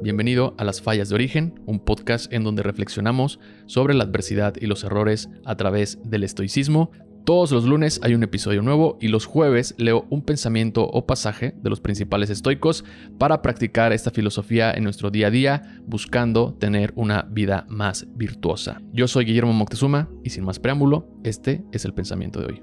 Bienvenido a Las Fallas de Origen, un podcast en donde reflexionamos sobre la adversidad y los errores a través del estoicismo. Todos los lunes hay un episodio nuevo y los jueves leo un pensamiento o pasaje de los principales estoicos para practicar esta filosofía en nuestro día a día, buscando tener una vida más virtuosa. Yo soy Guillermo Moctezuma y sin más preámbulo, este es el pensamiento de hoy.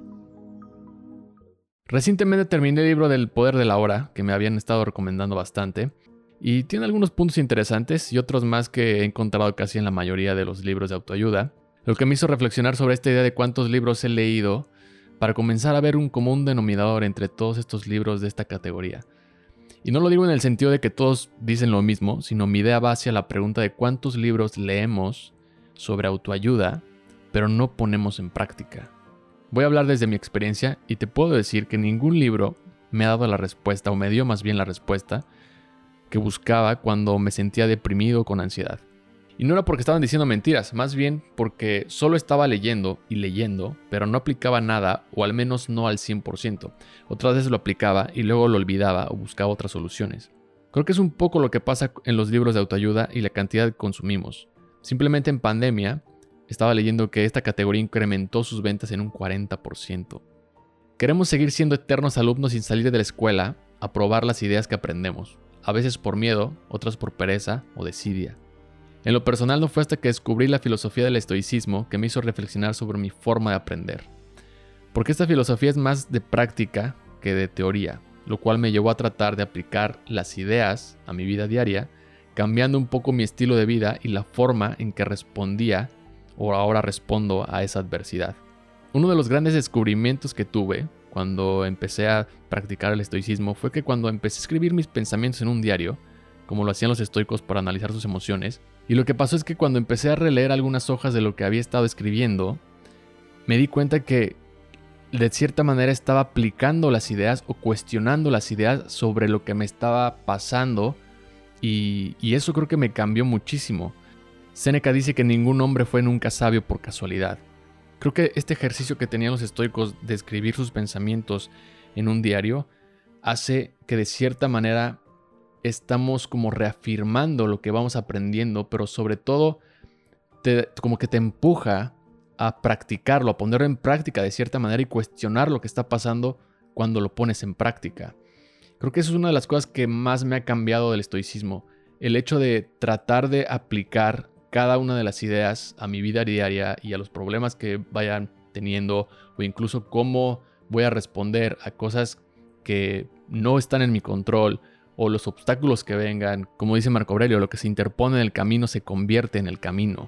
Recientemente terminé el libro del Poder de la Hora, que me habían estado recomendando bastante. Y tiene algunos puntos interesantes y otros más que he encontrado casi en la mayoría de los libros de autoayuda, lo que me hizo reflexionar sobre esta idea de cuántos libros he leído para comenzar a ver un común denominador entre todos estos libros de esta categoría. Y no lo digo en el sentido de que todos dicen lo mismo, sino mi idea va hacia la pregunta de cuántos libros leemos sobre autoayuda, pero no ponemos en práctica. Voy a hablar desde mi experiencia y te puedo decir que ningún libro me ha dado la respuesta, o me dio más bien la respuesta, buscaba cuando me sentía deprimido con ansiedad. Y no era porque estaban diciendo mentiras, más bien porque solo estaba leyendo y leyendo, pero no aplicaba nada, o al menos no al 100%. Otras veces lo aplicaba y luego lo olvidaba o buscaba otras soluciones. Creo que es un poco lo que pasa en los libros de autoayuda y la cantidad que consumimos. Simplemente en pandemia estaba leyendo que esta categoría incrementó sus ventas en un 40%. Queremos seguir siendo eternos alumnos sin salir de la escuela a probar las ideas que aprendemos a veces por miedo, otras por pereza o desidia. En lo personal no fue hasta que descubrí la filosofía del estoicismo que me hizo reflexionar sobre mi forma de aprender. Porque esta filosofía es más de práctica que de teoría, lo cual me llevó a tratar de aplicar las ideas a mi vida diaria, cambiando un poco mi estilo de vida y la forma en que respondía o ahora respondo a esa adversidad. Uno de los grandes descubrimientos que tuve cuando empecé a practicar el estoicismo fue que cuando empecé a escribir mis pensamientos en un diario, como lo hacían los estoicos para analizar sus emociones, y lo que pasó es que cuando empecé a releer algunas hojas de lo que había estado escribiendo, me di cuenta que de cierta manera estaba aplicando las ideas o cuestionando las ideas sobre lo que me estaba pasando y, eso creo que me cambió muchísimo. Séneca dice que ningún hombre fue nunca sabio por casualidad. Creo que este ejercicio que tenían los estoicos de escribir sus pensamientos en un diario hace que de cierta manera estamos como reafirmando lo que vamos aprendiendo, pero sobre todo como que te empuja a practicarlo, a ponerlo en práctica de cierta manera y cuestionar lo que está pasando cuando lo pones en práctica. Creo que eso es una de las cosas que más me ha cambiado del estoicismo, el hecho de tratar de aplicar cada una de las ideas a mi vida diaria y a los problemas que vayan teniendo o incluso cómo voy a responder a cosas que no están en mi control o los obstáculos que vengan, como dice Marco Aurelio, lo que se interpone en el camino se convierte en el camino.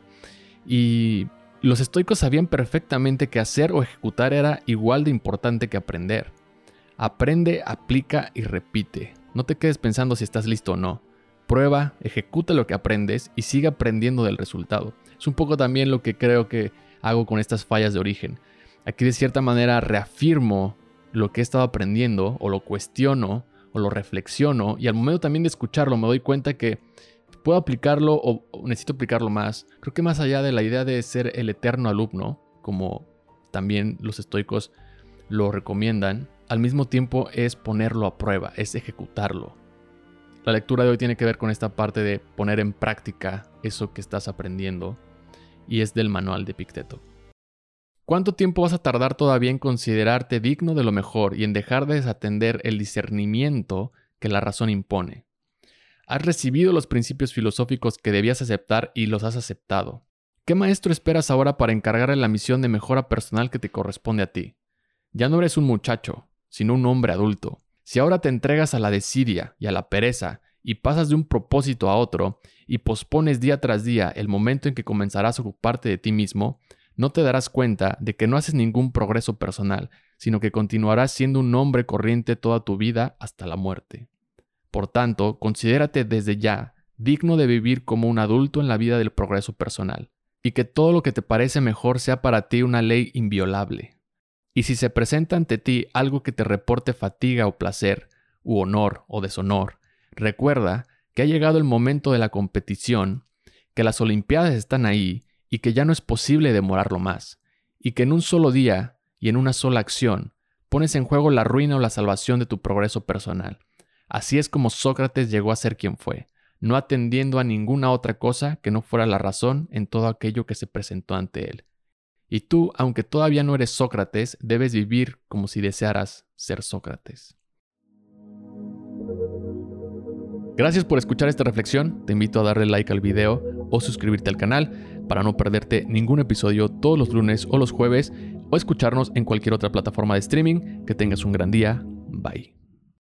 Y los estoicos sabían perfectamente que hacer o ejecutar era igual de importante que aprender. Aprende, aplica y repite. No te quedes pensando si estás listo o no. Prueba, ejecuta lo que aprendes y sigue aprendiendo del resultado. Es un poco también lo que creo que hago con estas fallas de origen. Aquí de cierta manera reafirmo lo que he estado aprendiendo o lo cuestiono o lo reflexiono y al momento también de escucharlo me doy cuenta que puedo aplicarlo o, necesito aplicarlo más. Creo que más allá de la idea de ser el eterno alumno, como también los estoicos lo recomiendan, al mismo tiempo es ponerlo a prueba, es ejecutarlo. La lectura de hoy tiene que ver con esta parte de poner en práctica eso que estás aprendiendo y es del manual de Picteto. ¿Cuánto tiempo vas a tardar todavía en considerarte digno de lo mejor y en dejar de desatender el discernimiento que la razón impone? Has recibido los principios filosóficos que debías aceptar y los has aceptado. ¿Qué maestro esperas ahora para encargarle la misión de mejora personal que te corresponde a ti? Ya no eres un muchacho, sino un hombre adulto. Si ahora te entregas a la desidia y a la pereza y pasas de un propósito a otro y pospones día tras día el momento en que comenzarás a ocuparte de ti mismo, no te darás cuenta de que no haces ningún progreso personal, sino que continuarás siendo un hombre corriente toda tu vida hasta la muerte. Por tanto, considérate desde ya digno de vivir como un adulto en la vida del progreso personal, y que todo lo que te parece mejor sea para ti una ley inviolable. Y si se presenta ante ti algo que te reporte fatiga o placer, u honor o deshonor, recuerda que ha llegado el momento de la competición, que las Olimpiadas están ahí y que ya no es posible demorarlo más, y que en un solo día y en una sola acción pones en juego la ruina o la salvación de tu progreso personal. Así es como Sócrates llegó a ser quien fue. no atendiendo a ninguna otra cosa que no fuera la razón en todo aquello que se presentó ante él. Y tú, aunque todavía no eres Sócrates, debes vivir como si desearas ser Sócrates. Gracias por escuchar esta reflexión, te invito a darle like al video o suscribirte al canal para no perderte ningún episodio todos los lunes o los jueves o escucharnos en cualquier otra plataforma de streaming. Que tengas un gran día, bye.